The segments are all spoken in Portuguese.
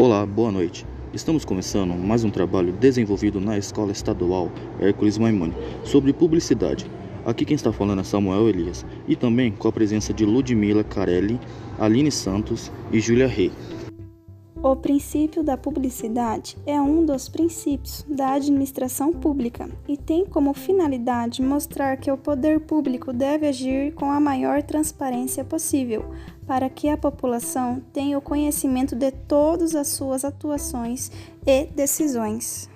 Olá, boa noite. Estamos começando mais um trabalho desenvolvido na Escola Estadual Hércules Maimone sobre publicidade. Aqui quem está falando é Samuel Elias e também com a presença de Ludmila Carelli, Aline Santos e Júlia Rey. O princípio da publicidade é um dos princípios da administração pública e tem como finalidade mostrar que o poder público deve agir com a maior transparência possível, para que a população tenha o conhecimento de todas as suas atuações e decisões.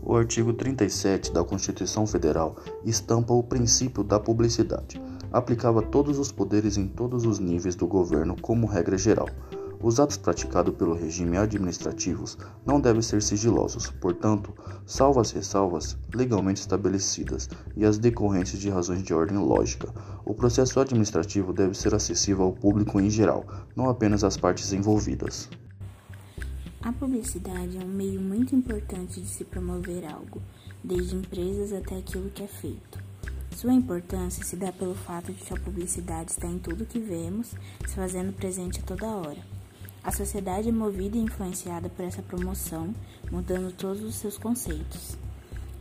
O artigo 37 da Constituição Federal estampa o princípio da publicidade, aplicava a todos os poderes em todos os níveis do governo como regra geral. Os atos praticados pelo regime administrativos não devem ser sigilosos, portanto, salvo as ressalvas legalmente estabelecidas e as decorrentes de razões de ordem lógica, o processo administrativo deve ser acessível ao público em geral, não apenas às partes envolvidas. A publicidade é um meio muito importante de se promover algo, desde empresas até aquilo que é feito. Sua importância se dá pelo fato de que a publicidade está em tudo que vemos, se fazendo presente a toda hora. A sociedade é movida e influenciada por essa promoção, mudando todos os seus conceitos.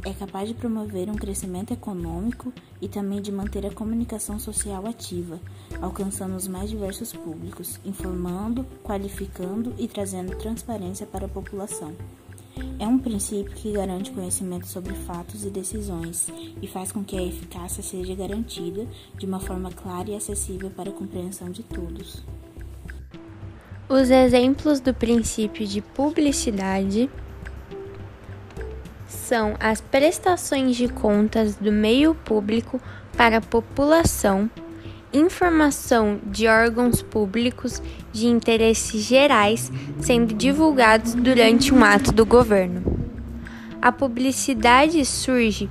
É capaz de promover um crescimento econômico e também de manter a comunicação social ativa, alcançando os mais diversos públicos, informando, qualificando e trazendo transparência para a população. É um princípio que garante conhecimento sobre fatos e decisões e faz com que a eficácia seja garantida de uma forma clara e acessível para a compreensão de todos. Os exemplos do princípio de publicidade são as prestações de contas do meio público para a população, informação de órgãos públicos de interesses gerais sendo divulgados durante um ato do governo. A publicidade surge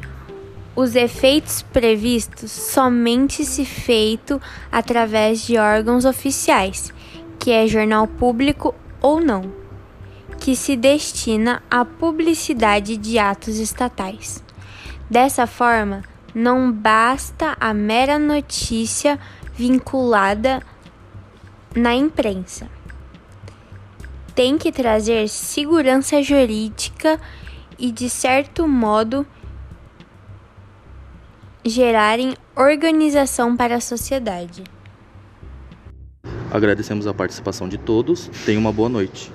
os efeitos previstos somente se feito através de órgãos oficiais que é jornal público ou não, que se destina à publicidade de atos estatais. Dessa forma, não basta a mera notícia vinculada na imprensa. Tem que trazer segurança jurídica e, de certo modo, gerarem organização para a sociedade. Agradecemos a participação de todos. Tenha uma boa noite.